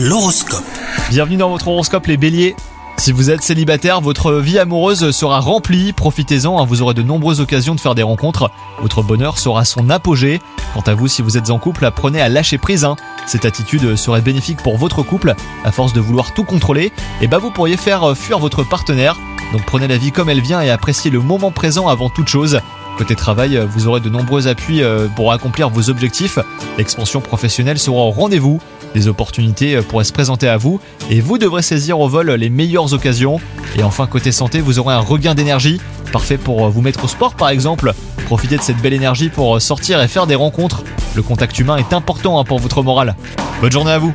L'horoscope. Bienvenue dans votre horoscope les béliers. Si vous êtes célibataire, votre vie amoureuse sera remplie, profitez-en, hein, vous aurez de nombreuses occasions de faire des rencontres, votre bonheur sera son apogée. Quant à vous, si vous êtes en couple, apprenez à lâcher prise. hein. Cette attitude serait bénéfique pour votre couple, à force de vouloir tout contrôler, et bah vous pourriez faire euh, fuir votre partenaire. Donc prenez la vie comme elle vient et appréciez le moment présent avant toute chose. Côté travail, euh, vous aurez de nombreux appuis euh, pour accomplir vos objectifs. L'expansion professionnelle sera au rendez-vous. Des opportunités euh, pourraient se présenter à vous et vous devrez saisir au vol les meilleures occasions. Et enfin, côté santé, vous aurez un regain d'énergie, parfait pour vous mettre au sport par exemple. Profitez de cette belle énergie pour sortir et faire des rencontres. Le contact humain est important hein, pour votre morale. Bonne journée à vous